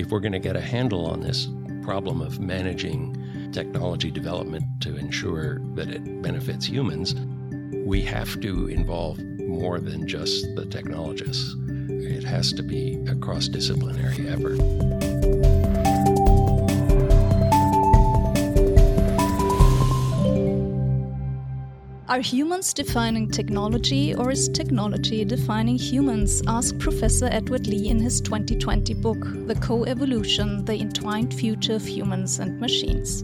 if we're going to get a handle on this problem of managing technology development to ensure that it benefits humans, we have to involve more than just the technologists. It has to be a cross disciplinary effort. Are humans defining technology or is technology defining humans? asked Professor Edward Lee in his 2020 book, The Co Evolution The Entwined Future of Humans and Machines.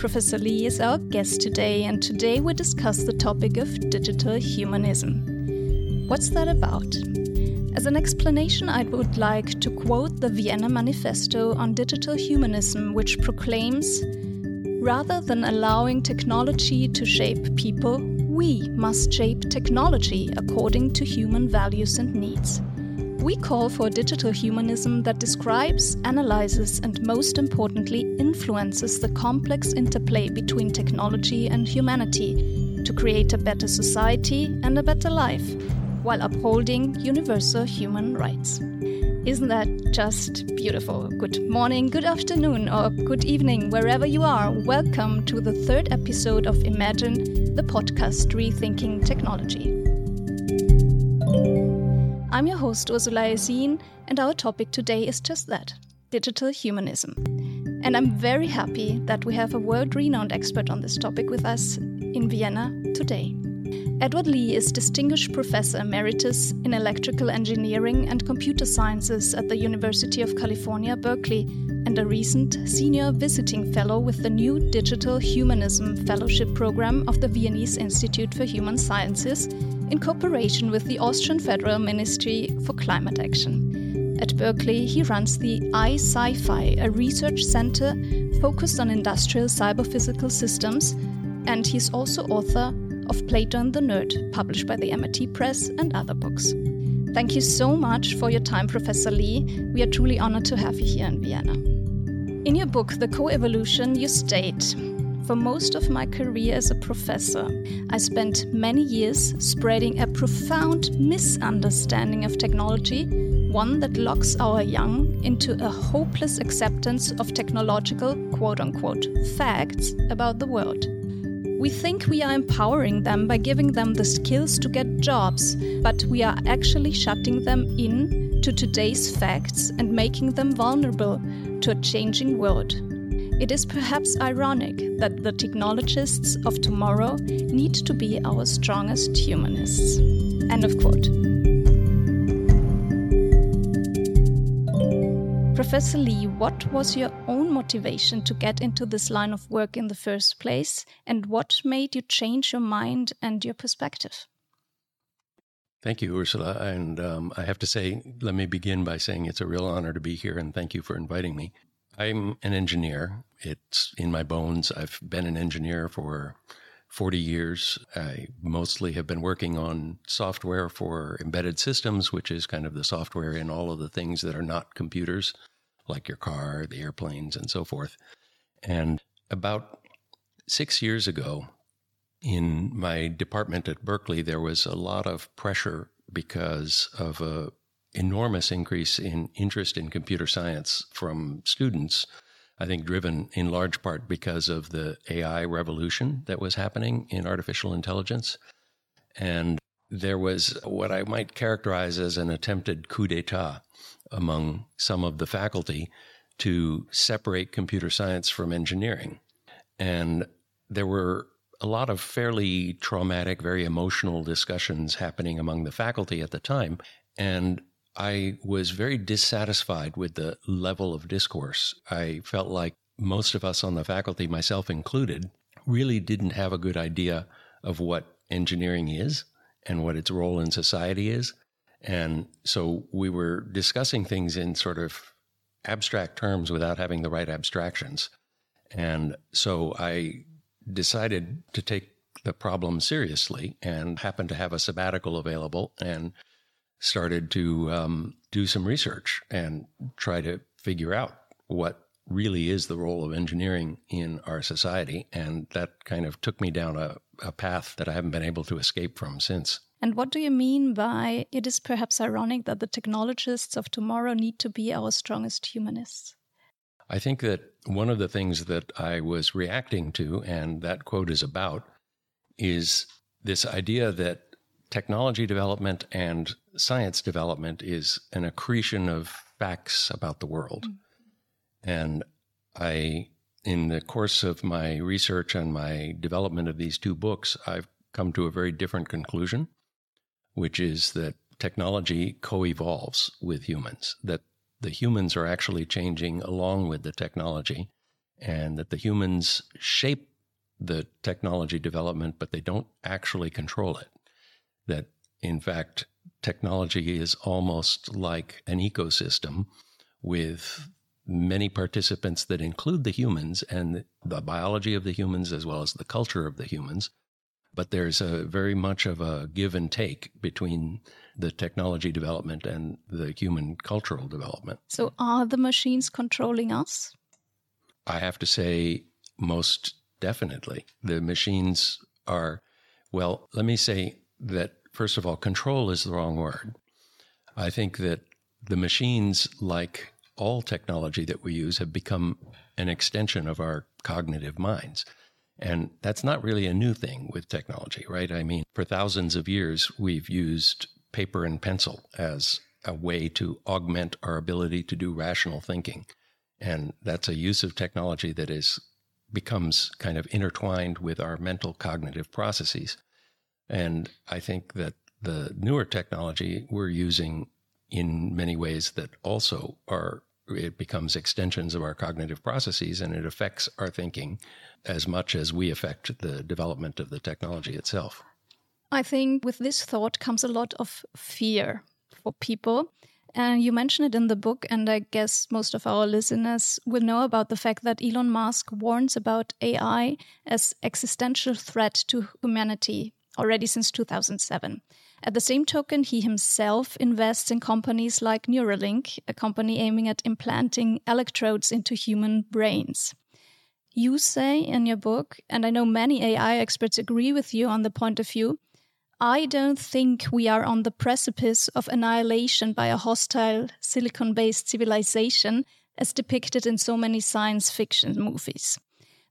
Professor Lee is our guest today, and today we discuss the topic of digital humanism. What's that about? As an explanation, I would like to quote the Vienna Manifesto on Digital Humanism, which proclaims Rather than allowing technology to shape people, we must shape technology according to human values and needs. We call for digital humanism that describes, analyzes, and most importantly, influences the complex interplay between technology and humanity to create a better society and a better life while upholding universal human rights. Isn't that just beautiful? Good morning, good afternoon, or good evening, wherever you are. Welcome to the third episode of Imagine, the podcast Rethinking Technology. I'm your host, Ursula Yesin, and our topic today is just that digital humanism. And I'm very happy that we have a world renowned expert on this topic with us in Vienna today. Edward Lee is Distinguished Professor Emeritus in Electrical Engineering and Computer Sciences at the University of California, Berkeley, and a recent Senior Visiting Fellow with the new Digital Humanism Fellowship Program of the Viennese Institute for Human Sciences in cooperation with the Austrian Federal Ministry for Climate Action. At Berkeley, he runs the iCyPhy, a research center focused on industrial cyber-physical systems, and he's also author of Plato and the Nerd, published by the MIT Press, and other books. Thank you so much for your time, Professor Lee. We are truly honored to have you here in Vienna. In your book, The Co Evolution, you state For most of my career as a professor, I spent many years spreading a profound misunderstanding of technology, one that locks our young into a hopeless acceptance of technological, quote unquote, facts about the world. We think we are empowering them by giving them the skills to get jobs, but we are actually shutting them in to today's facts and making them vulnerable to a changing world. It is perhaps ironic that the technologists of tomorrow need to be our strongest humanists. End of quote. Professor Lee, what was your own motivation to get into this line of work in the first place, and what made you change your mind and your perspective? Thank you, Ursula. And um, I have to say, let me begin by saying it's a real honor to be here, and thank you for inviting me. I'm an engineer. It's in my bones. I've been an engineer for 40 years. I mostly have been working on software for embedded systems, which is kind of the software in all of the things that are not computers, like your car, the airplanes, and so forth. And about six years ago, in my department at Berkeley, there was a lot of pressure because of a enormous increase in interest in computer science from students I think driven in large part because of the AI revolution that was happening in artificial intelligence. And there was what I might characterize as an attempted coup d'etat among some of the faculty to separate computer science from engineering. And there were a lot of fairly traumatic, very emotional discussions happening among the faculty at the time. And I was very dissatisfied with the level of discourse. I felt like most of us on the faculty, myself included, really didn't have a good idea of what engineering is and what its role in society is. And so we were discussing things in sort of abstract terms without having the right abstractions. And so I decided to take the problem seriously and happened to have a sabbatical available and started to um, do some research and try to figure out what really is the role of engineering in our society. And that kind of took me down a, a path that I haven't been able to escape from since. And what do you mean by it is perhaps ironic that the technologists of tomorrow need to be our strongest humanists? I think that one of the things that I was reacting to, and that quote is about, is this idea that technology development and science development is an accretion of facts about the world. Mm-hmm. And I, in the course of my research and my development of these two books, I've come to a very different conclusion, which is that technology co evolves with humans, that the humans are actually changing along with the technology, and that the humans shape the technology development, but they don't actually control it. That, in fact, technology is almost like an ecosystem with many participants that include the humans and the biology of the humans as well as the culture of the humans. But there's a very much of a give and take between the technology development and the human cultural development. So, are the machines controlling us? I have to say, most definitely. The machines are, well, let me say that, first of all, control is the wrong word. I think that the machines, like all technology that we use, have become an extension of our cognitive minds. And that's not really a new thing with technology, right? I mean, for thousands of years, we've used paper and pencil as a way to augment our ability to do rational thinking. And that's a use of technology that is becomes kind of intertwined with our mental cognitive processes. And I think that the newer technology we're using in many ways that also are it becomes extensions of our cognitive processes and it affects our thinking as much as we affect the development of the technology itself. I think with this thought comes a lot of fear for people. And you mention it in the book, and I guess most of our listeners will know about the fact that Elon Musk warns about AI as existential threat to humanity already since 2007. At the same token, he himself invests in companies like Neuralink, a company aiming at implanting electrodes into human brains. You say in your book, and I know many AI experts agree with you on the point of view, I don't think we are on the precipice of annihilation by a hostile silicon based civilization as depicted in so many science fiction movies.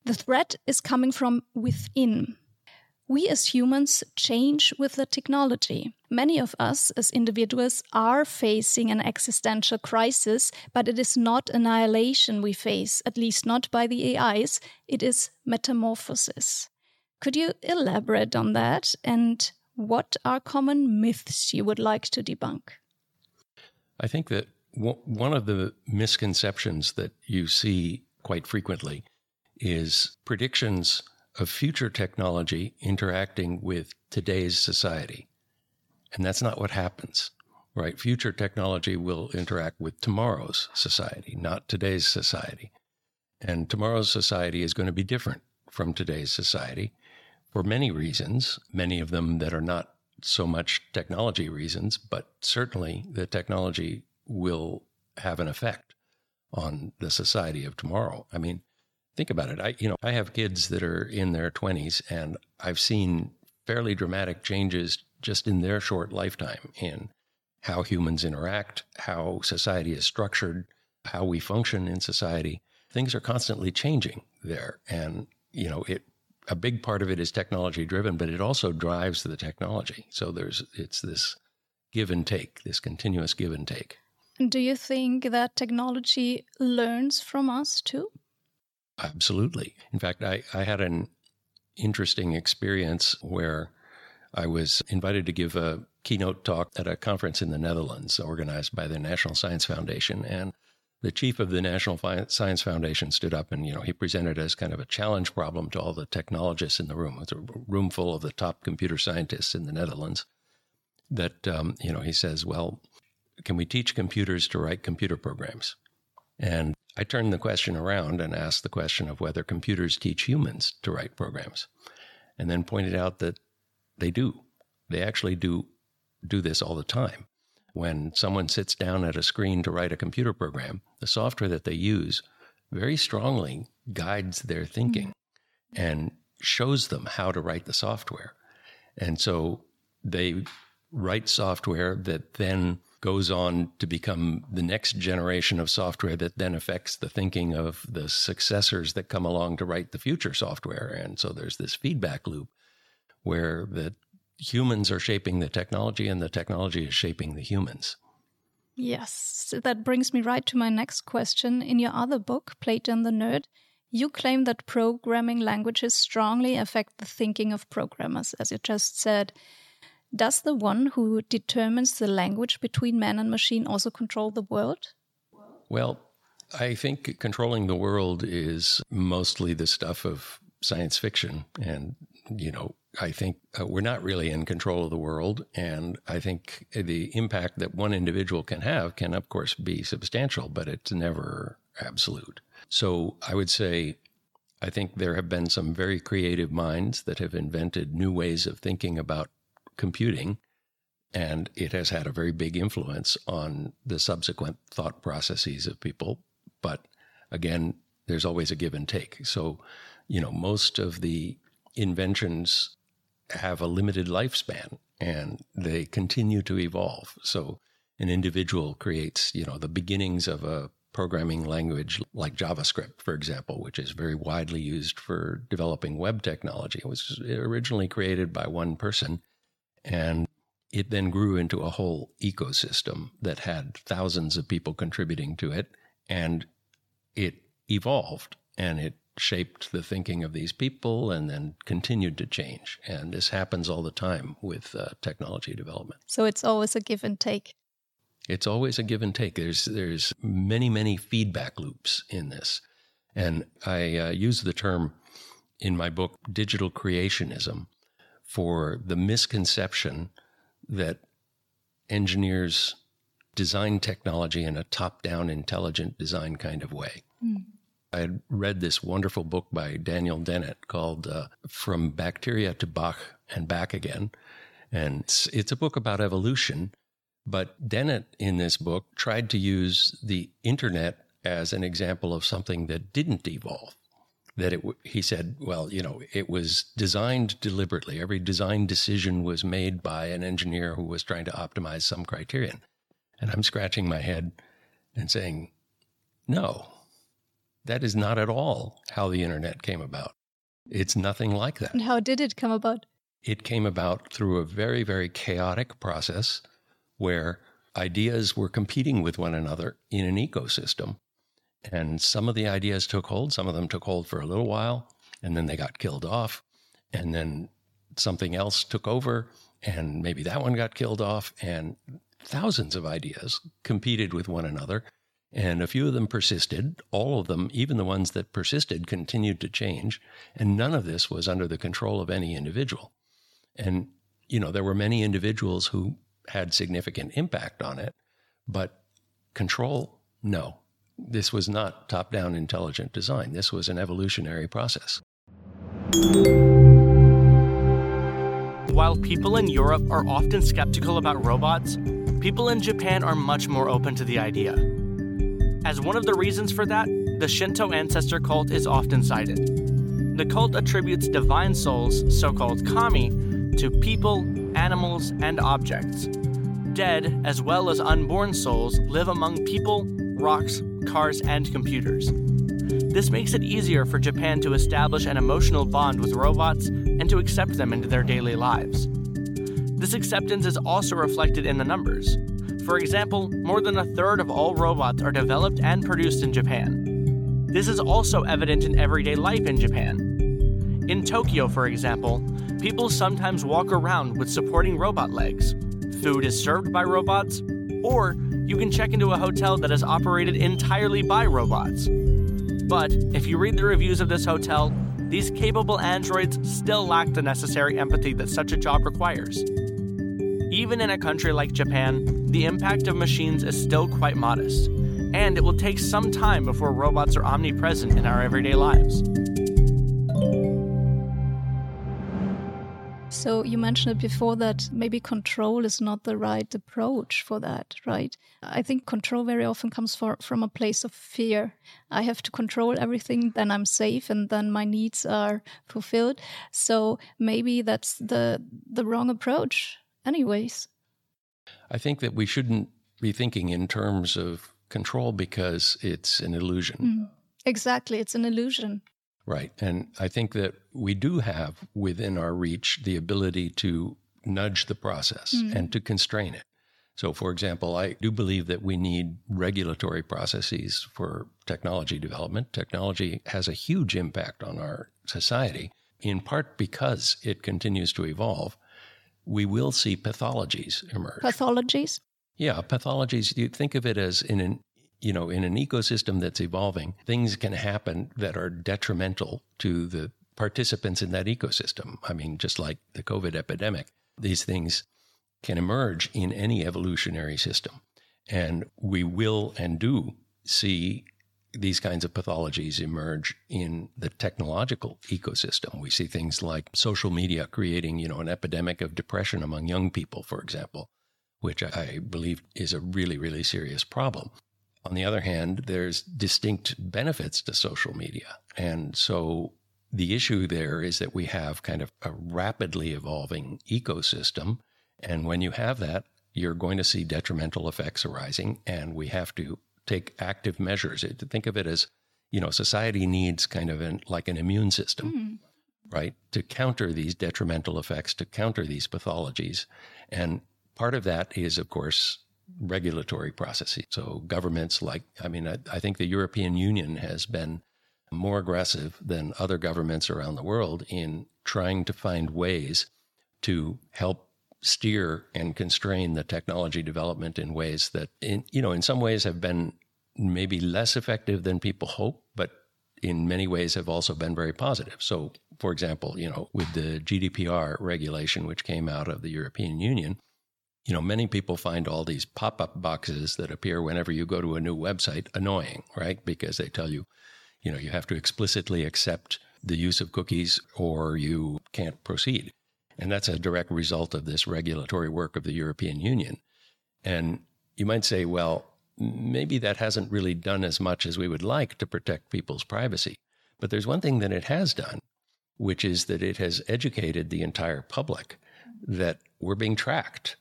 The threat is coming from within. We as humans change with the technology. Many of us as individuals are facing an existential crisis, but it is not annihilation we face, at least not by the AIs, it is metamorphosis. Could you elaborate on that and what are common myths you would like to debunk? I think that one of the misconceptions that you see quite frequently is predictions of future technology interacting with today's society. And that's not what happens, right? Future technology will interact with tomorrow's society, not today's society. And tomorrow's society is going to be different from today's society for many reasons, many of them that are not so much technology reasons, but certainly the technology will have an effect on the society of tomorrow. I mean, think about it. I, you know, I have kids that are in their 20s, and I've seen fairly dramatic changes just in their short lifetime in how humans interact, how society is structured, how we function in society. Things are constantly changing there. And, you know, it a big part of it is technology driven, but it also drives the technology. So there's it's this give and take, this continuous give and take. Do you think that technology learns from us too? Absolutely. In fact, I, I had an interesting experience where I was invited to give a keynote talk at a conference in the Netherlands organized by the National Science Foundation. And the chief of the National Science Foundation stood up and, you know, he presented as kind of a challenge problem to all the technologists in the room. It's a room full of the top computer scientists in the Netherlands. That, um, you know, he says, well, can we teach computers to write computer programs? And I turned the question around and asked the question of whether computers teach humans to write programs, and then pointed out that they do. They actually do do this all the time when someone sits down at a screen to write a computer program, the software that they use very strongly guides their thinking and shows them how to write the software. And so they write software that then goes on to become the next generation of software that then affects the thinking of the successors that come along to write the future software. And so there's this feedback loop where the humans are shaping the technology and the technology is shaping the humans. Yes, that brings me right to my next question. In your other book, Plato and the Nerd, you claim that programming languages strongly affect the thinking of programmers, as you just said. Does the one who determines the language between man and machine also control the world? Well, I think controlling the world is mostly the stuff of science fiction. And, you know, I think uh, we're not really in control of the world. And I think the impact that one individual can have can, of course, be substantial, but it's never absolute. So I would say I think there have been some very creative minds that have invented new ways of thinking about computing. And it has had a very big influence on the subsequent thought processes of people. But again, there's always a give and take. So, you know, most of the inventions have a limited lifespan and they continue to evolve. So, an individual creates, you know, the beginnings of a programming language like JavaScript, for example, which is very widely used for developing web technology. It was originally created by one person and it then grew into a whole ecosystem that had thousands of people contributing to it. And it evolved and it shaped the thinking of these people and then continued to change. And this happens all the time with uh, technology development. So it's always a give and take. It's always a give and take. There's there's many many feedback loops in this, and I uh, use the term in my book digital creationism for the misconception that engineers design technology in a top down, intelligent design kind of way. Mm. I had read this wonderful book by Daniel Dennett called uh, From Bacteria to Bach and Back Again. And it's, it's a book about evolution. But Dennett in this book tried to use the internet as an example of something that didn't evolve that it he said well you know it was designed deliberately. Every design decision was made by an engineer who was trying to optimize some criterion. And i'm scratching my head and saying no that is not at all how the internet came about. It's nothing like that. And how did it come about? It came about through a very very chaotic process where ideas were competing with one another in an ecosystem and some of the ideas took hold, some of them took hold for a little while, and then they got killed off. And then something else took over, and maybe that one got killed off. And thousands of ideas competed with one another. And a few of them persisted. All of them, even the ones that persisted, continued to change. And none of this was under the control of any individual. And, you know, there were many individuals who had significant impact on it, but control, no. This was not top down intelligent design. This was an evolutionary process. While people in Europe are often skeptical about robots, people in Japan are much more open to the idea. As one of the reasons for that, the Shinto ancestor cult is often cited. The cult attributes divine souls, so called kami, to people, animals, and objects. Dead, as well as unborn souls, live among people, rocks, cars, and computers. This makes it easier for Japan to establish an emotional bond with robots and to accept them into their daily lives. This acceptance is also reflected in the numbers. For example, more than a third of all robots are developed and produced in Japan. This is also evident in everyday life in Japan. In Tokyo, for example, people sometimes walk around with supporting robot legs. Food is served by robots, or you can check into a hotel that is operated entirely by robots. But if you read the reviews of this hotel, these capable androids still lack the necessary empathy that such a job requires. Even in a country like Japan, the impact of machines is still quite modest, and it will take some time before robots are omnipresent in our everyday lives. So you mentioned it before that maybe control is not the right approach for that, right? I think control very often comes for, from a place of fear. I have to control everything, then I'm safe, and then my needs are fulfilled. So maybe that's the the wrong approach, anyways. I think that we shouldn't be thinking in terms of control because it's an illusion. Mm. Exactly, it's an illusion. Right. And I think that we do have within our reach the ability to nudge the process mm. and to constrain it. So, for example, I do believe that we need regulatory processes for technology development. Technology has a huge impact on our society, in part because it continues to evolve. We will see pathologies emerge. Pathologies? Yeah, pathologies. You think of it as in an you know, in an ecosystem that's evolving, things can happen that are detrimental to the participants in that ecosystem. I mean, just like the COVID epidemic, these things can emerge in any evolutionary system. And we will and do see these kinds of pathologies emerge in the technological ecosystem. We see things like social media creating, you know, an epidemic of depression among young people, for example, which I believe is a really, really serious problem. On the other hand, there's distinct benefits to social media. And so the issue there is that we have kind of a rapidly evolving ecosystem. And when you have that, you're going to see detrimental effects arising. And we have to take active measures. To think of it as, you know, society needs kind of an, like an immune system, mm. right? To counter these detrimental effects, to counter these pathologies. And part of that is, of course, regulatory processes. So governments like, I mean, I, I, think the European Union has been more aggressive than other governments around the world in trying to find ways to help steer and constrain the technology development in ways that, in, you know, in some ways have been maybe less effective than people hope, but in many ways have also been very positive. So, for example, you know, with the GDPR regulation, which came out of the European Union, you know, many people find all these pop up boxes that appear whenever you go to a new website annoying, right? Because they tell you, you know, you have to explicitly accept the use of cookies or you can't proceed. And that's a direct result of this regulatory work of the European Union. And you might say, well, maybe that hasn't really done as much as we would like to protect people's privacy. But there's one thing that it has done, which is that it has educated the entire public that we're being tracked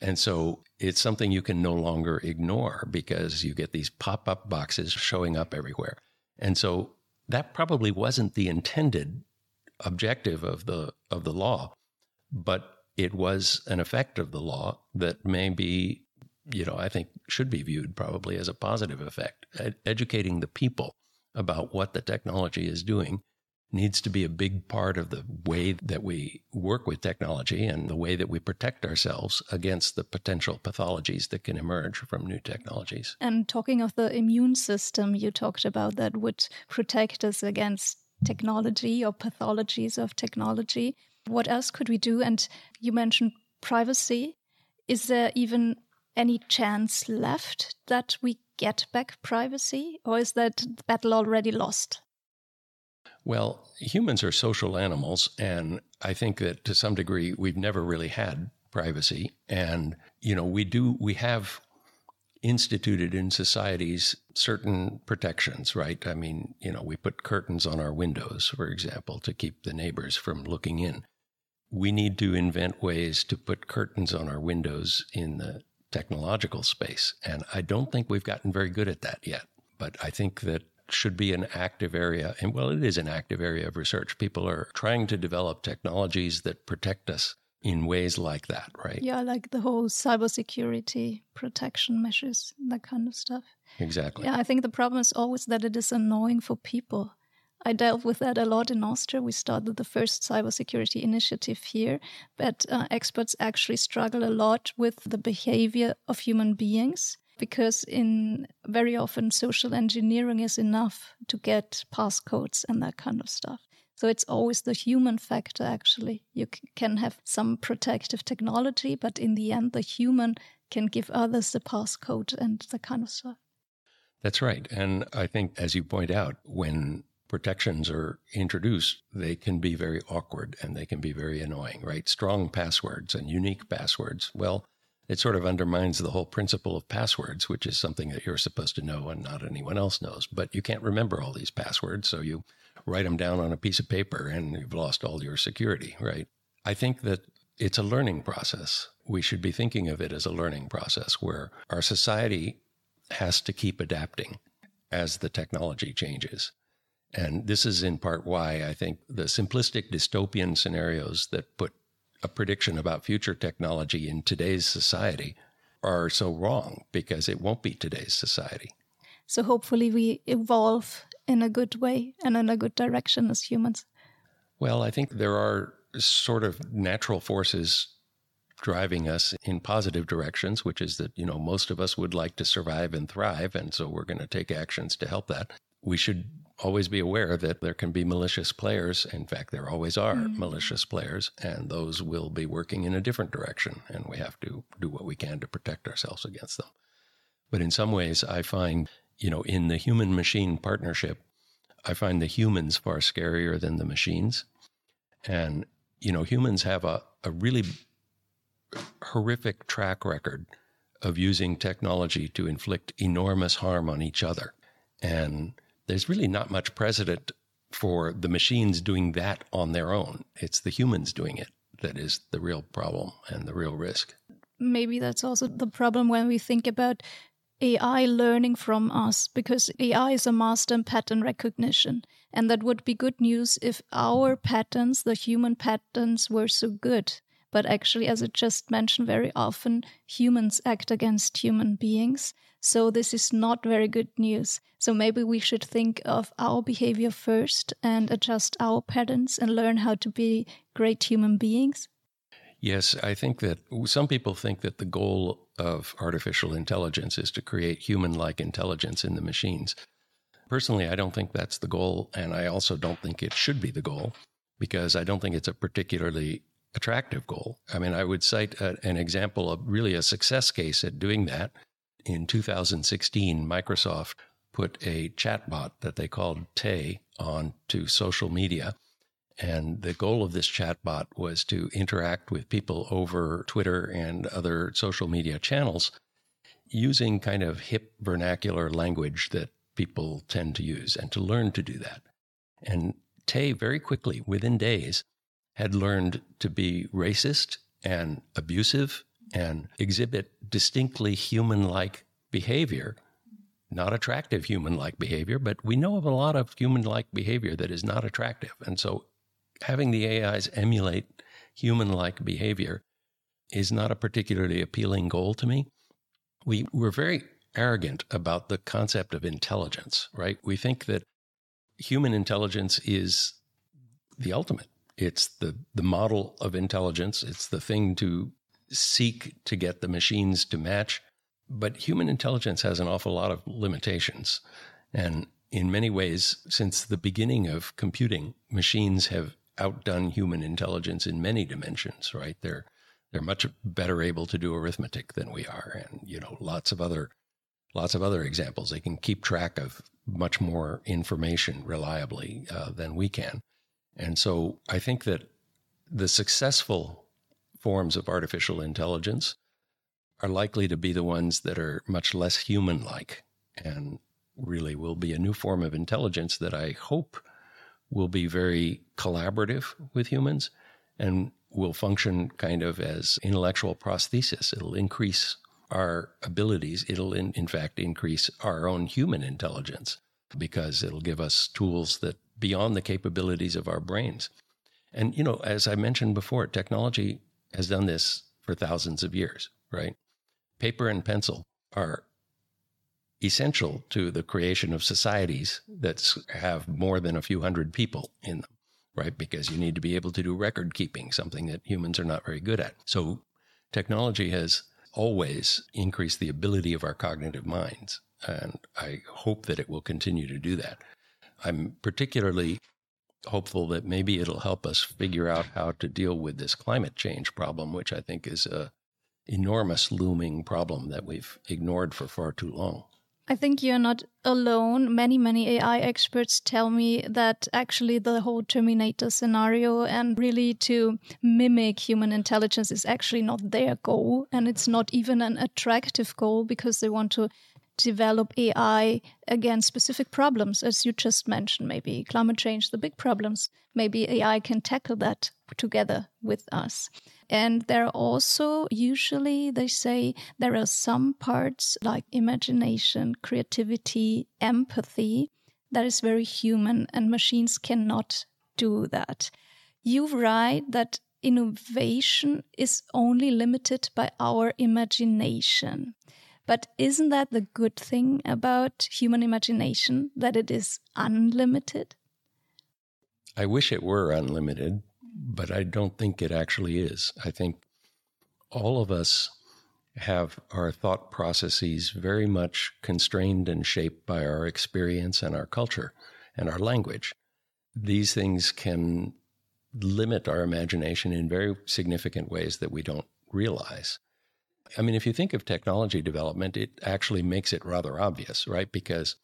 and so it's something you can no longer ignore because you get these pop up boxes showing up everywhere. And so that probably wasn't the intended objective of the, of the law, but it was an effect of the law that may be, you know, I think should be viewed probably as a positive effect. Ed- educating the people about what the technology is doing needs to be a big part of the way that we work with technology and the way that we protect ourselves against the potential pathologies that can emerge from new technologies. And talking of the immune system, you talked about that would protect us against technology or pathologies of technology. What else could we do? And you mentioned privacy. Is there even any chance left that we get back privacy, or is that battle already lost? Well, humans are social animals, and I think that to some degree we've never really had privacy. And, you know, we do, we have instituted in societies certain protections, right? I mean, you know, we put curtains on our windows, for example, to keep the neighbors from looking in. We need to invent ways to put curtains on our windows in the technological space. And I don't think we've gotten very good at that yet. But I think that should be an active area. And well, it is an active area of research. People are trying to develop technologies that protect us in ways like that, right? Yeah, like the whole cybersecurity protection measures, that kind of stuff. Exactly. Yeah, I think the problem is always that it is annoying for people. I dealt with that a lot in Austria. We started the first cybersecurity initiative here, but uh, experts actually struggle a lot with the behavior of human beings because in very often social engineering is enough to get passcodes and that kind of stuff. So it's always the human factor, actually. You can have some protective technology, but in the end, the human can give others the passcode and that kind of stuff. That's right. And I think, as you point out, when protections are introduced, they can be very awkward and they can be very annoying, right? Strong passwords and unique passwords. Well, it sort of undermines the whole principle of passwords, which is something that you're supposed to know and not anyone else knows. But you can't remember all these passwords, so you write them down on a piece of paper and you've lost all your security, right? I think that it's a learning process. We should be thinking of it as a learning process where our society has to keep adapting as the technology changes. And this is in part why I think the simplistic dystopian scenarios that put a prediction about future technology in today's society are so wrong because it won't be today's society. So hopefully we evolve in a good way and in a good direction as humans. Well, I think there are sort of natural forces driving us in positive directions, which is that, you know, most of us would like to survive and thrive. And so we're going to take actions to help that. We should always be aware that there can be malicious players. In fact, there always are mm. malicious players, and those will be working in a different direction. And we have to do what we can to protect ourselves against them. But in some ways, I find, you know, in the human machine partnership, I find the humans far scarier than the machines. And, you know, humans have a, a really horrific track record of using technology to inflict enormous harm on each other. And there's really not much precedent for the machines doing that on their own. It's the humans doing it that is the real problem and the real risk. Maybe that's also the problem when we think about AI learning from us, because AI is a master in pattern recognition. And that would be good news if our patterns, the human patterns, were so good. But actually, as I just mentioned, very often humans act against human beings. So this is not very good news. So maybe we should think of our behavior first and adjust our patterns and learn how to be great human beings. Yes, I think that some people think that the goal of artificial intelligence is to create human like intelligence in the machines. Personally, I don't think that's the goal, and I also don't think it should be the goal because I don't think it's a particularly attractive goal. I mean, I would cite a, an example of really a success case at doing that. In 2016, Microsoft put a chatbot that they called Tay onto social media. And the goal of this chatbot was to interact with people over Twitter and other social media channels using kind of hip vernacular language that people tend to use and to learn to do that. And Tay very quickly, within days, had learned to be racist and abusive and exhibit distinctly human like behavior. Not attractive human like behavior, but we know of a lot of human like behavior that is not attractive. And so having the AIs emulate human like behavior is not a particularly appealing goal to me. We, we're very arrogant about the concept of intelligence, right? We think that human intelligence is the ultimate. It's the, the model of intelligence. It's the thing to seek to get the machines to match. But human intelligence has an awful lot of limitations. And in many ways, since the beginning of computing, machines have outdone human intelligence in many dimensions, right? They're, they're much better able to do arithmetic than we are. And, you know, lots of other, lots of other examples. They can keep track of much more information reliably uh, than we can. And so I think that the successful forms of artificial intelligence are likely to be the ones that are much less human like and really will be a new form of intelligence that I hope will be very collaborative with humans and will function kind of as intellectual prosthesis. It'll increase our abilities. It'll, in, in fact, increase our own human intelligence because it'll give us tools that beyond the capabilities of our brains. And, you know, as I mentioned before, technology has done this for thousands of years, right? Paper and pencil are essential to the creation of societies that have more than a few hundred people in them, right? Because you need to be able to do record keeping, something that humans are not very good at. So technology has always increased the ability of our cognitive minds. And I hope that it will continue to do that. I'm particularly hopeful that maybe it'll help us figure out how to deal with this climate change problem, which I think is a enormous looming problem that we've ignored for far too long. I think you're not alone. Many, many AI experts tell me that actually the whole Terminator scenario and really to mimic human intelligence is actually not their goal. And it's not even an attractive goal because they want to develop AI against specific problems, as you just mentioned, maybe climate change, the big problems. Maybe AI can tackle that together with us. And there are also, usually, they say there are some parts like imagination, creativity, empathy that is very human, and machines cannot do that. You write that innovation is only limited by our imagination. But isn't that the good thing about human imagination, that it is unlimited? I wish it were unlimited, but I don't think it actually is. I think all of us have our thought processes very much constrained and shaped by our experience and our culture and our language. These things can limit our imagination in very significant ways that we don't realize. I mean, if you think of technology development, it actually makes it rather obvious, right? Because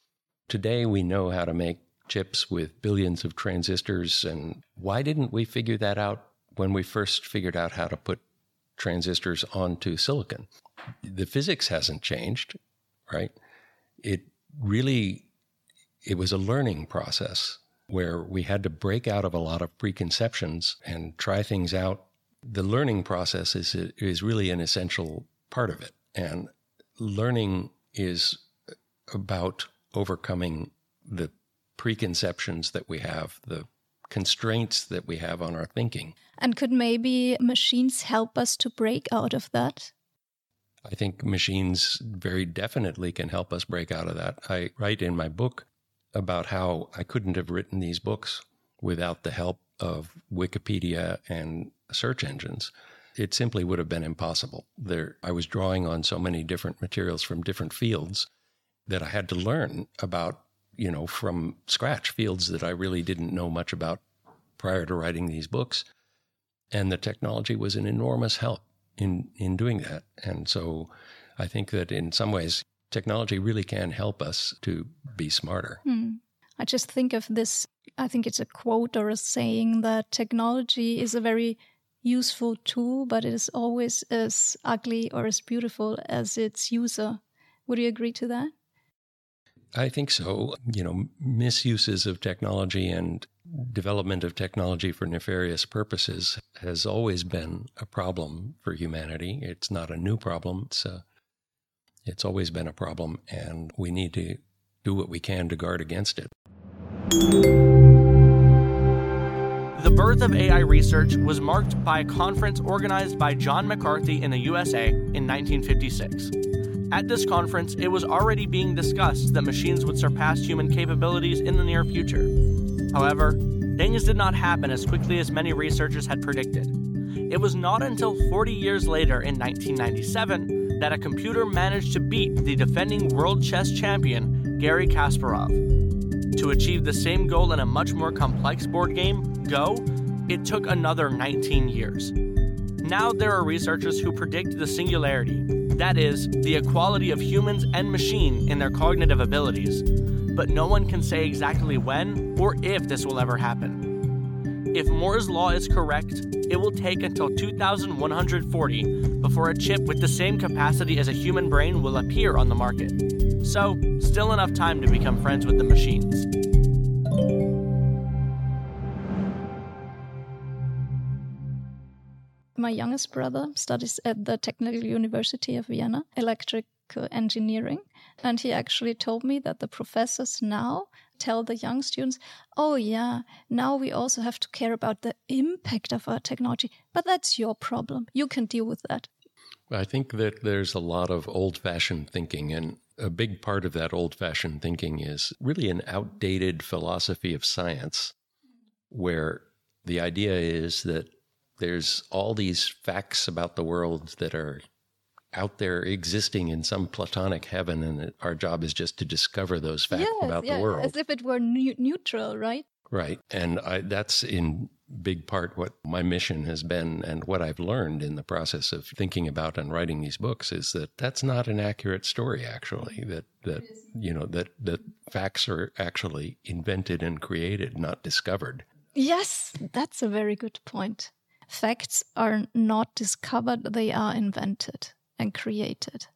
today we know how to make chips with billions of transistors. And why didn't we figure that out when we first figured out how to put transistors onto silicon? The physics hasn't changed, right? It really it was a learning process where we had to break out of a lot of preconceptions and try things out. The learning process is, is really an essential part of it. And learning is about overcoming the preconceptions that we have, the constraints that we have on our thinking. And could maybe machines help us to break out of that? I think machines very definitely can help us break out of that. I write in my book about how I couldn't have written these books without the help of Wikipedia and search engines. It simply would have been impossible. There, I was drawing on so many different materials from different fields that I had to learn about, you know, from scratch, fields that I really didn't know much about prior to writing these books. And the technology was an enormous help in, in doing that. And so I think that in some ways, technology really can help us to be smarter. Hmm. I just think of this, I think it's a quote or a saying that technology is a very useful tool, but it is always as ugly or as beautiful as its user. Would you agree to that? I think so. You know, misuses of technology and development of technology for nefarious purposes has always been a problem for humanity. It's not a new problem. It's a it's always been a problem, and we need to do what we can to guard against it. The birth of AI research was marked by a conference organized by John McCarthy in the USA in 1956. At this conference, it was already being discussed that machines would surpass human capabilities in the near future. However, things did not happen as quickly as many researchers had predicted. It was not until 40 years later, in 1997, that a computer managed to beat the defending world chess champion, Garry Kasparov. To achieve the same goal in a much more complex board game, Go, it took another 19 years. Now there are researchers who predict the singularity, that is, the equality of humans and machine in their cognitive abilities, but no one can say exactly when or if this will ever happen. If Moore's law is correct, it will take until 2140 before a chip with the same capacity as a human brain will appear on the market. So, still enough time to become friends with the machines. My youngest brother studies at the Technical University of Vienna, electrical engineering, and he actually told me that the professors now tell the young students, oh, yeah, now we also have to care about the impact of our technology. But that's your problem. You can deal with that. I think that there's a lot of old fashioned thinking, and a big part of that old fashioned thinking is really an outdated philosophy of science, where the idea is that there's all these facts about the world that are out there existing in some platonic heaven, and our job is just to discover those facts yes, about the world. As if it were ne- neutral, right? Right. And I, that's in big part what my mission has been and what I've learned in the process of thinking about and writing these books is that that's not an accurate story actually that that you know that that facts are actually invented and created not discovered. Yes, that's a very good point. Facts are not discovered, they are invented and created.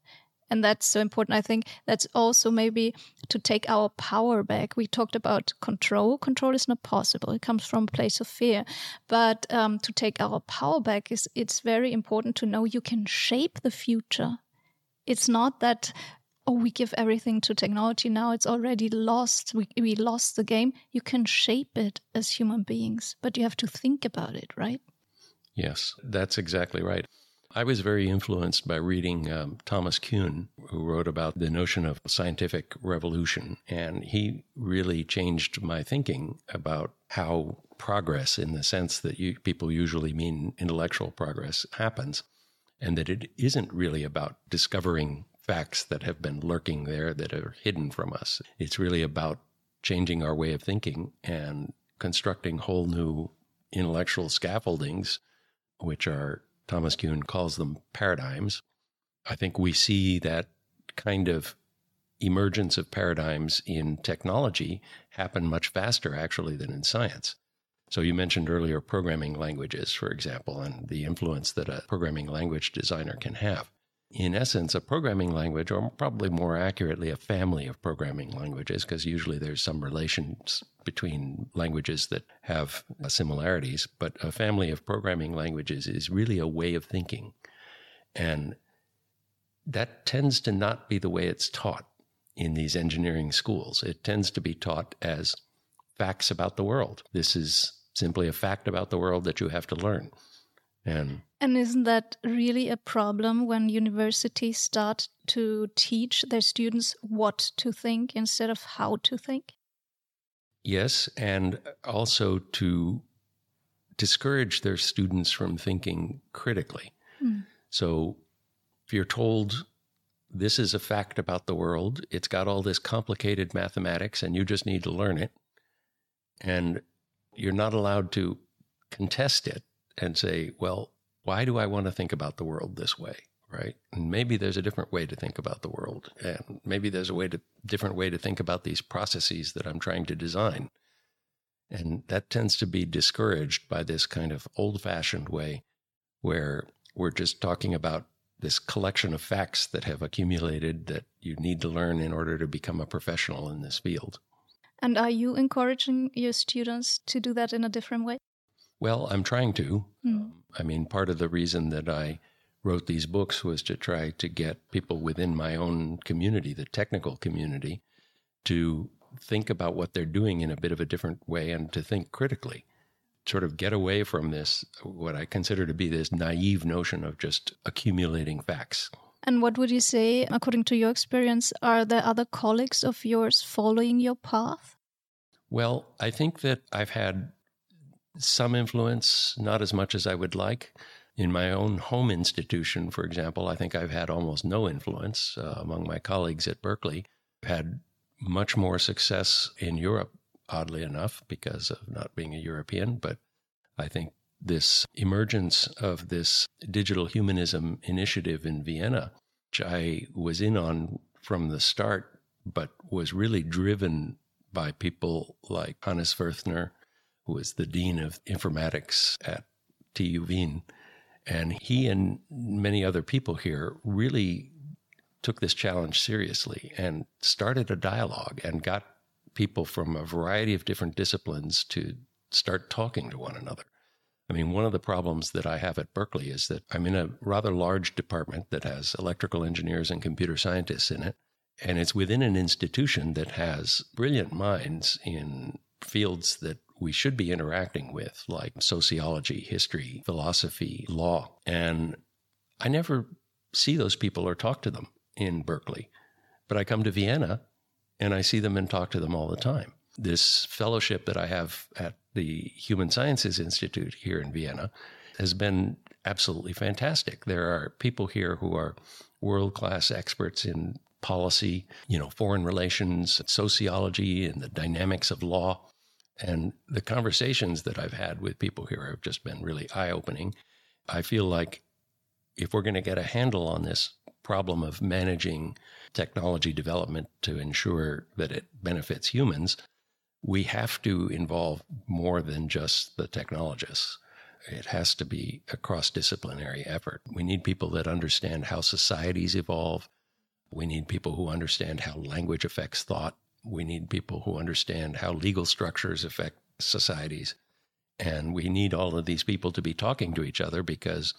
And that's so important. I think that's also maybe to take our power back. We talked about control. Control is not possible. It comes from a place of fear. But um, to take our power back is it's very important to know you can shape the future. It's not that oh we give everything to technology now it's already lost we, we lost the game you can shape it as human beings but you have to think about it right yes that's exactly right I was very influenced by reading um, Thomas Kuhn, who wrote about the notion of scientific revolution. And he really changed my thinking about how progress, in the sense that you, people usually mean intellectual progress, happens. And that it isn't really about discovering facts that have been lurking there that are hidden from us. It's really about changing our way of thinking and constructing whole new intellectual scaffoldings, which are Thomas Kuhn calls them paradigms. I think we see that kind of emergence of paradigms in technology happen much faster, actually, than in science. So, you mentioned earlier programming languages, for example, and the influence that a programming language designer can have. In essence, a programming language, or probably more accurately, a family of programming languages, because usually there's some relations between languages that have uh, similarities, but a family of programming languages is really a way of thinking. And that tends to not be the way it's taught in these engineering schools. It tends to be taught as facts about the world. This is simply a fact about the world that you have to learn. And and isn't that really a problem when universities start to teach their students what to think instead of how to think? Yes, and also to discourage their students from thinking critically. Mm. So if you're told this is a fact about the world, it's got all this complicated mathematics and you just need to learn it, and you're not allowed to contest it and say, well, why do I want to think about the world this way? right? And maybe there's a different way to think about the world, and maybe there's a way to different way to think about these processes that I'm trying to design. And that tends to be discouraged by this kind of old-fashioned way where we're just talking about this collection of facts that have accumulated that you need to learn in order to become a professional in this field. And are you encouraging your students to do that in a different way? Well, I'm trying to. Mm. I mean, part of the reason that I wrote these books was to try to get people within my own community, the technical community, to think about what they're doing in a bit of a different way and to think critically. Sort of get away from this, what I consider to be this naive notion of just accumulating facts. And what would you say, according to your experience, are there other colleagues of yours following your path? Well, I think that I've had some influence, not as much as I would like. In my own home institution, for example, I think I've had almost no influence uh, among my colleagues at Berkeley. I've had much more success in Europe, oddly enough, because of not being a European. But I think this emergence of this digital humanism initiative in Vienna, which I was in on from the start, but was really driven by people like Hannes Werthner, who was the Dean of Informatics at TU Wien, and he and many other people here really took this challenge seriously and started a dialogue and got people from a variety of different disciplines to start talking to one another. I mean, one of the problems that I have at Berkeley is that I'm in a rather large department that has electrical engineers and computer scientists in it. And it's within an institution that has brilliant minds in fields that we should be interacting with, like sociology, history, philosophy, law. And I never see those people or talk to them in Berkeley. But I come to Vienna and I see them and talk to them all the time. This fellowship that I have at the Human Sciences Institute here in Vienna has been absolutely fantastic. There are people here who are world class experts in policy, you know, foreign relations, sociology, and the dynamics of law. And the conversations that I've had with people here have just been really eye opening. I feel like if we're going to get a handle on this problem of managing technology development to ensure that it benefits humans, we have to involve more than just the technologists. It has to be a cross disciplinary effort. We need people that understand how societies evolve, We need people who understand how language affects thought. We need people who understand how legal structures affect societies. And we need all of these people to be talking to each other because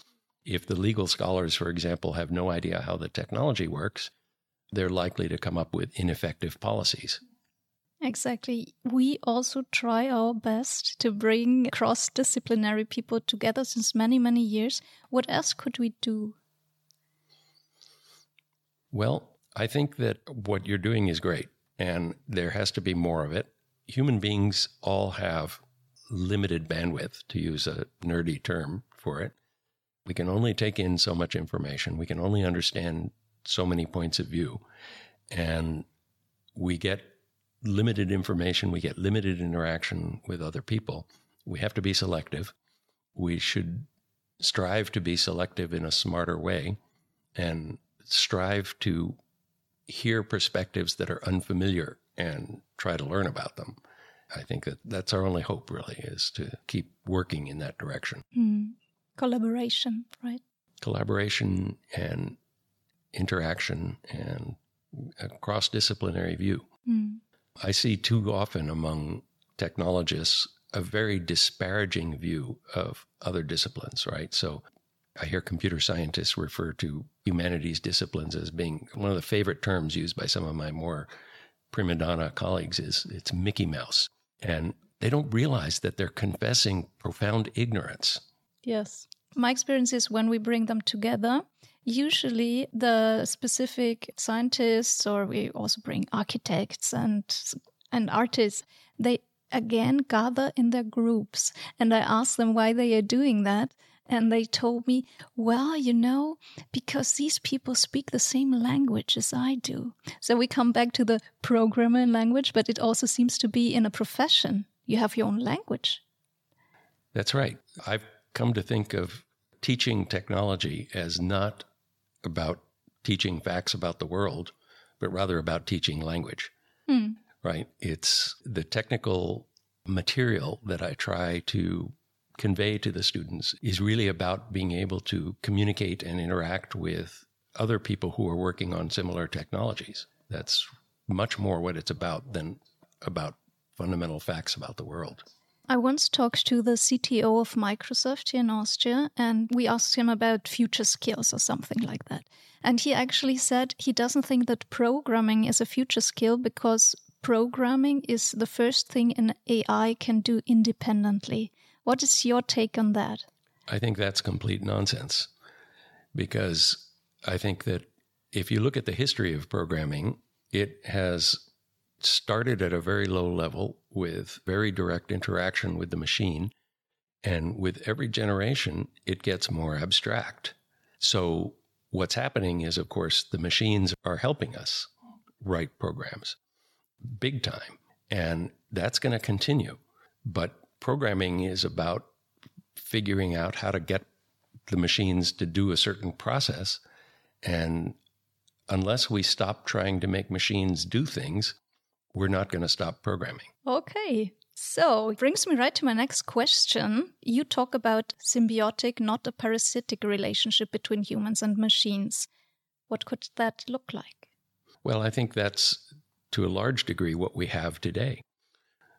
if the legal scholars, for example, have no idea how the technology works, they're likely to come up with ineffective policies. Exactly. We also try our best to bring cross disciplinary people together since many, many years. What else could we do? Well, I think that what you're doing is great, and there has to be more of it. Human beings all have limited bandwidth, to use a nerdy term for it. We can only take in so much information, we can only understand so many points of view, and we get limited information, we get limited interaction with other people. We have to be selective. We should strive to be selective in a smarter way and strive to hear perspectives that are unfamiliar and try to learn about them. I think that that's our only hope, really, is to keep working in that direction. Mm. Collaboration, right? Collaboration and interaction and a cross disciplinary view. Mm. I see too often among technologists a very disparaging view of other disciplines, right? So I hear computer scientists refer to humanities disciplines as being one of the favorite terms used by some of my more prima donna colleagues is it's Mickey Mouse. And they don't realize that they're confessing profound ignorance. Yes. My experience is when we bring them together, usually the specific scientists or we also bring architects and and artists, they again gather in their groups and I ask them why they are doing that and they told me, well, you know, because these people speak the same language as I do. So we come back to the programmer language, but it also seems to be in a profession. You have your own language. That's right. I've come to think of teaching technology as not about teaching facts about the world, but rather about teaching language. Hmm. Right? It's the technical material that I try to convey to the students is really about being able to communicate and interact with other people who are working on similar technologies. That's much more what it's about than about fundamental facts about the world. I once talked to the CTO of Microsoft here in Austria, and we asked him about future skills or something like that. And he actually said he doesn't think that programming is a future skill because programming is the first thing an AI can do independently. What is your take on that? I think that's complete nonsense because I think that if you look at the history of programming, it has started at a very low level with very direct interaction with the machine. And with every generation, it gets more abstract. So, what's happening is, of course, the machines are helping us write programs big time. And that's going to continue. But programming is about figuring out how to get the machines to do a certain process. And unless we stop trying to make machines do things, we're not going to stop programming. Okay. So it brings me right to my next question. You talk about symbiotic, not a parasitic relationship between humans and machines. What could that look like? Well, I think that's to a large degree what we have today.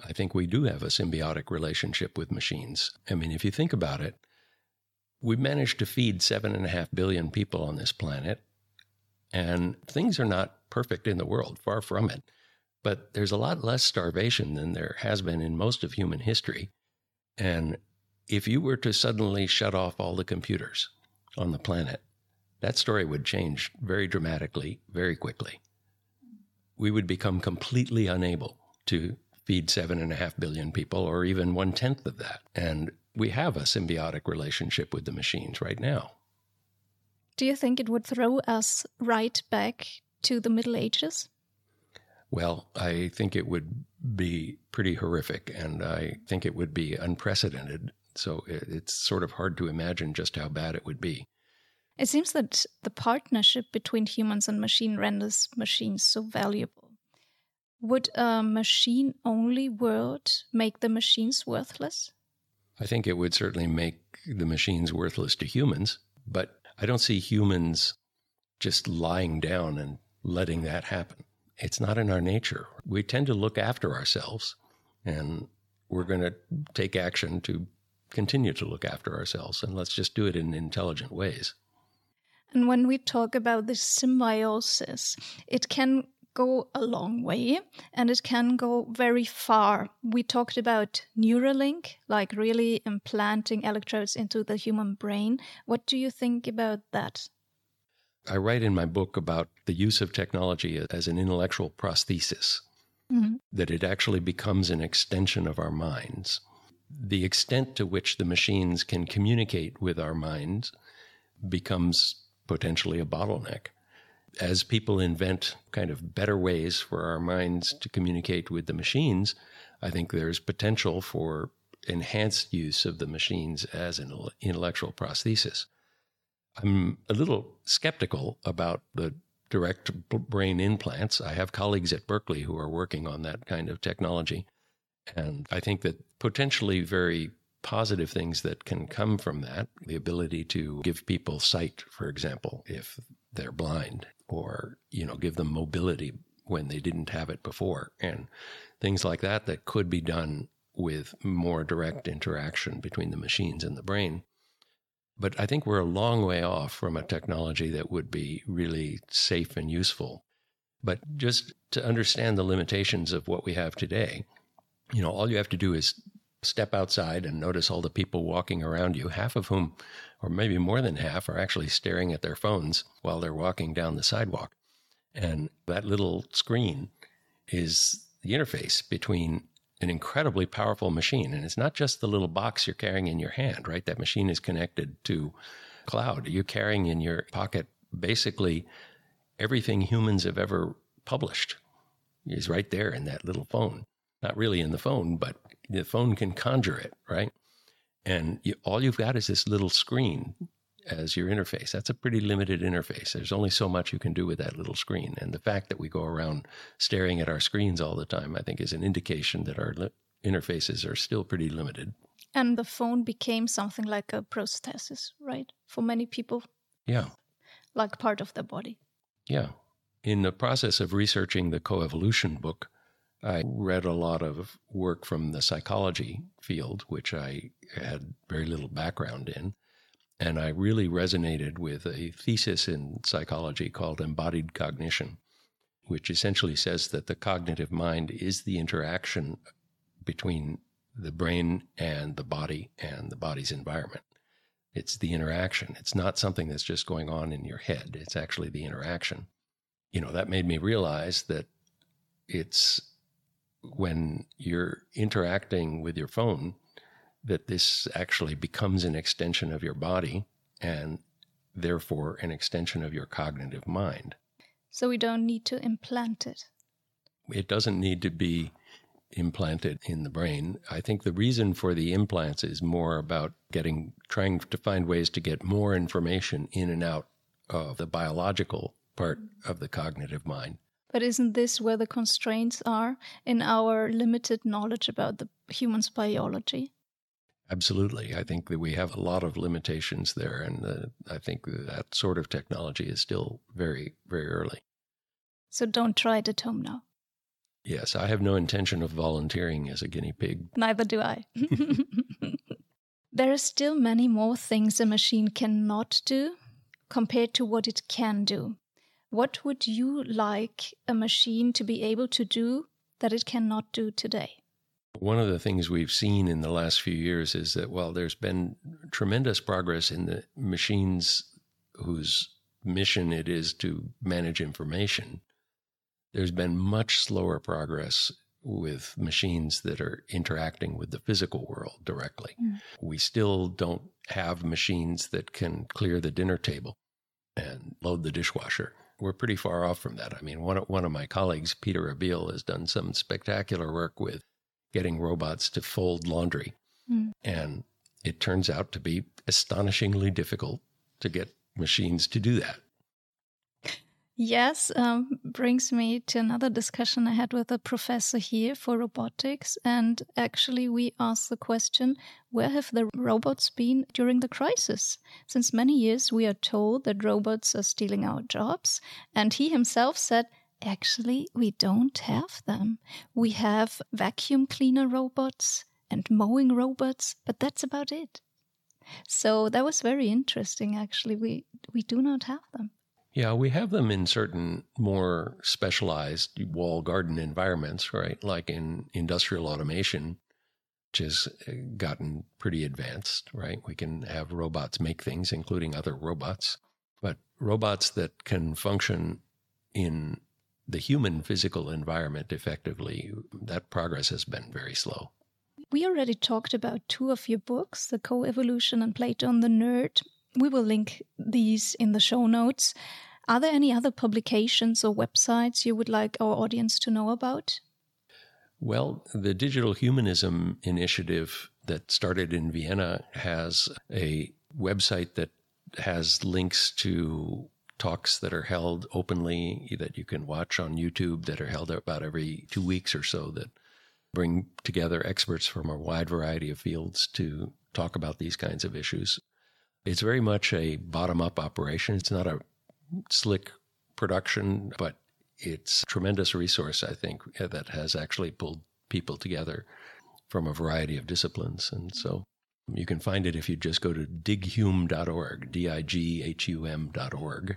I think we do have a symbiotic relationship with machines. I mean, if you think about it, we've managed to feed seven and a half billion people on this planet, and things are not perfect in the world, far from it. But there's a lot less starvation than there has been in most of human history. And if you were to suddenly shut off all the computers on the planet, that story would change very dramatically, very quickly. We would become completely unable to feed seven and a half billion people, or even one tenth of that. And we have a symbiotic relationship with the machines right now. Do you think it would throw us right back to the Middle Ages? Well, I think it would be pretty horrific, and I think it would be unprecedented. So it's sort of hard to imagine just how bad it would be. It seems that the partnership between humans and machine renders machines so valuable. Would a machine only world make the machines worthless? I think it would certainly make the machines worthless to humans, but I don't see humans just lying down and letting that happen. It's not in our nature. We tend to look after ourselves, and we're going to take action to continue to look after ourselves. And let's just do it in intelligent ways. And when we talk about this symbiosis, it can go a long way and it can go very far. We talked about Neuralink, like really implanting electrodes into the human brain. What do you think about that? I write in my book about the use of technology as an intellectual prosthesis, mm-hmm. that it actually becomes an extension of our minds. The extent to which the machines can communicate with our minds becomes potentially a bottleneck. As people invent kind of better ways for our minds to communicate with the machines, I think there's potential for enhanced use of the machines as an intellectual prosthesis. I'm a little skeptical about the direct brain implants. I have colleagues at Berkeley who are working on that kind of technology. And I think that potentially very positive things that can come from that the ability to give people sight, for example, if they're blind, you know, give them mobility when they didn't have it before, and things like that that could be done with more direct interaction between the machines and the brain. But I think we're a long way off from a technology that would be really safe and useful. But just to understand the limitations of what we have today, you know, all you have to do is step outside and notice all the people walking around you, half of whom, or maybe more than half, are actually staring at their phones while they're walking down the sidewalk. And that little screen is the interface between an incredibly powerful machine. And it's not just the little box you're carrying in your hand, right? That machine is connected to cloud. You're carrying in your pocket basically everything humans have ever published is right there in that little phone. Not really in the phone, but the phone can conjure it, right? And you, all you've got is this little screen as your interface. That's a pretty limited interface. There's only so much you can do with that little screen. And the fact that we go around staring at our screens all the time, I think, is an indication that our li- interfaces are still pretty limited. And the phone became something like a prosthesis, right? For many people. Yeah. Like part of their body. Yeah. In the process of researching the coevolution book, I read a lot of work from the psychology field, which I had very little background in. And I really resonated with a thesis in psychology called embodied cognition, which essentially says that the cognitive mind is the interaction between the brain and the body and the body's environment. It's the interaction. It's not something that's just going on in your head. It's actually the interaction. You know, that made me realize that it's when you're interacting with your phone that this actually becomes an extension of your body and therefore an extension of your cognitive mind. So we don't need to implant it. It doesn't need to be implanted in the brain. I think the reason for the implants is more about getting trying to find ways to get more information in and out of the biological part of the cognitive mind. But isn't this where the constraints are in our limited knowledge about the human's biology? Absolutely. I think that we have a lot of limitations there. And uh, I think that sort of technology is still very, very early. So don't try it at home now. Yes, I have no intention of volunteering as a guinea pig. Neither do I. there are still many more things a machine cannot do compared to what it can do. What would you like a machine to be able to do that it cannot do today? One of the things we've seen in the last few years is that while there's been tremendous progress in the machines whose mission it is to manage information, there's been much slower progress with machines that are interacting with the physical world directly. Mm. We still don't have machines that can clear the dinner table and load the dishwasher we're pretty far off from that. I mean, one of, one of my colleagues, Peter Abbeel, has done some spectacular work with getting robots to fold laundry. Mm. And it turns out to be astonishingly difficult to get machines to do that. Yes, um, brings me to another discussion I had with a professor here for robotics. And actually, we asked the question where have the robots been during the crisis? Since many years, we are told that robots are stealing our jobs. And he himself said, actually, we don't have them. We have vacuum cleaner robots and mowing robots, but that's about it. So that was very interesting, actually. We, we do not have them. Yeah, we have them in certain more specialized wall garden environments, right? Like in industrial automation, which has uh, gotten pretty advanced, right? We can have robots make things, including other robots. But robots that can function in the human physical environment effectively, that progress has been very slow. We already talked about two of your books, The Co Evolution and Plato and the Nerd. We will link these in the show notes. Are there any other publications or websites you would like our audience to know about? Well, the Digital Humanism Initiative that started in Vienna has a website that has links to talks that are held openly that you can watch on YouTube that are held about every two weeks or so that bring together experts from a wide variety of fields to talk about these kinds of issues. It's very much a bottom up operation. It's not a slick production, but it's a tremendous resource, I think, that has actually pulled people together from a variety of disciplines. And so you can find it if you just go to dighum.org, D I G H U M.org.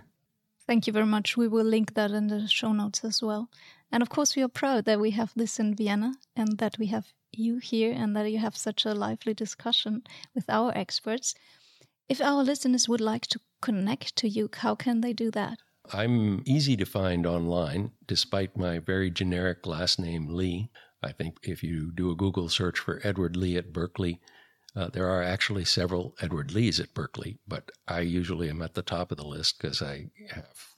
Thank you very much. We will link that in the show notes as well. And of course, we are proud that we have this in Vienna and that we have you here and that you have such a lively discussion with our experts. If our listeners would like to connect to you, how can they do that? I'm easy to find online, despite my very generic last name, Lee. I think if you do a Google search for Edward Lee at Berkeley, uh, there are actually several Edward Lees at Berkeley, but I usually am at the top of the list because I have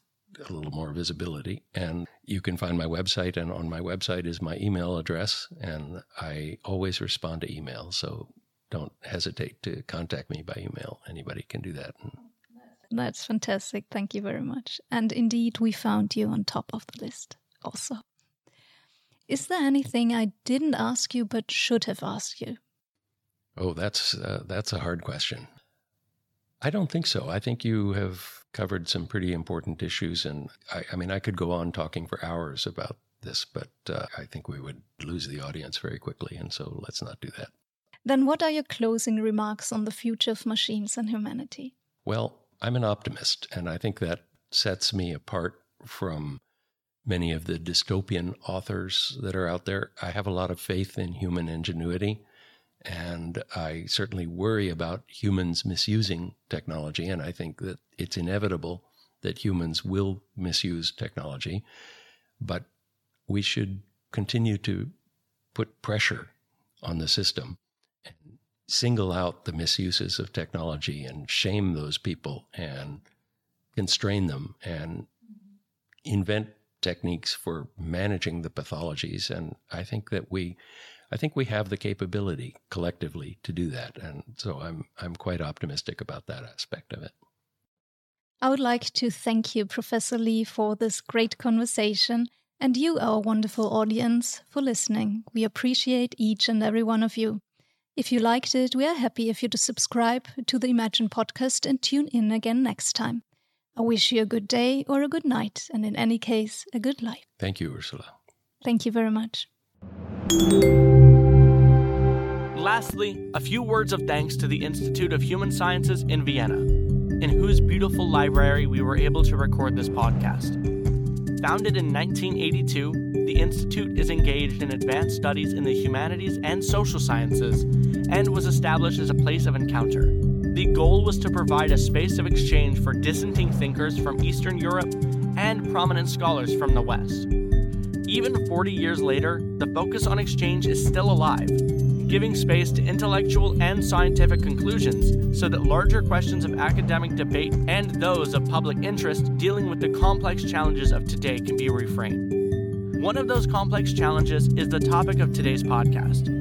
a little more visibility. And you can find my website, and on my website is my email address, and I always respond to email. So don't hesitate to contact me by email. Anybody can do that. That's fantastic. Thank you very much. And indeed, we found you on top of the list also. Is there anything I didn't ask you but should have asked you? Oh, that's uh, that's a hard question. I don't think so. I think you have covered some pretty important issues, and I, I mean, I could go on talking for hours about this, but uh, I think we would lose the audience very quickly, and so let's not do that. Then, what are your closing remarks on the future of machines and humanity? Well, I'm an optimist, and I think that sets me apart from many of the dystopian authors that are out there. I have a lot of faith in human ingenuity, and I certainly worry about humans misusing technology, and I think that it's inevitable that humans will misuse technology, but we should continue to put pressure on the system and single out the misuses of technology and shame those people and constrain them and invent techniques for managing the pathologies. And i think that we i think we have the capability collectively to do that and so i'm i'm quite optimistic about that aspect of it i would like to thank you professor lee for this great conversation and you our wonderful audience for listening we appreciate each and every one of you if you liked it, we are happy if you to subscribe to the Imagine podcast and tune in again next time. I wish you a good day or a good night, and in any case, a good life. Thank you, Ursula. Thank you very much. Lastly, a few words of thanks to the Institute of Human Sciences in Vienna, in whose beautiful library we were able to record this podcast. Founded in 1982, the Institute is engaged in advanced studies in the humanities and social sciences and was established as a place of encounter. The goal was to provide a space of exchange for dissenting thinkers from Eastern Europe and prominent scholars from the West. Even 40 years later, the focus on exchange is still alive, giving space to intellectual and scientific conclusions so that larger questions of academic debate and those of public interest dealing with the complex challenges of today can be reframed. One of those complex challenges is the topic of today's podcast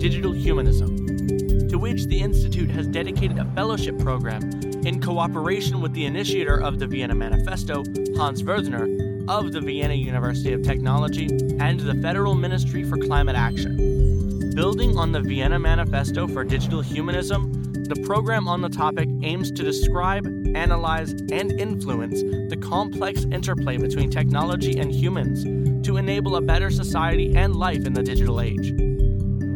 digital humanism, to which the Institute has dedicated a fellowship program in cooperation with the initiator of the Vienna Manifesto, Hans Werthner, of the Vienna University of Technology, and the Federal Ministry for Climate Action. Building on the Vienna Manifesto for Digital Humanism, the program on the topic aims to describe, analyze, and influence the complex interplay between technology and humans to enable a better society and life in the digital age.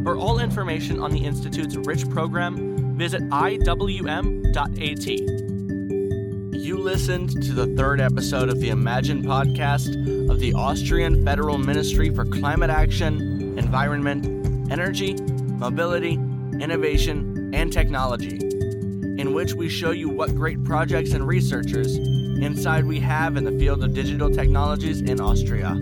For all information on the Institute's rich program, visit iwm.at. Listened to the third episode of the Imagine podcast of the Austrian Federal Ministry for Climate Action, Environment, Energy, Mobility, Innovation, and technology, in which we show you what great projects and researchers inside we have in the field of digital technologies in Austria.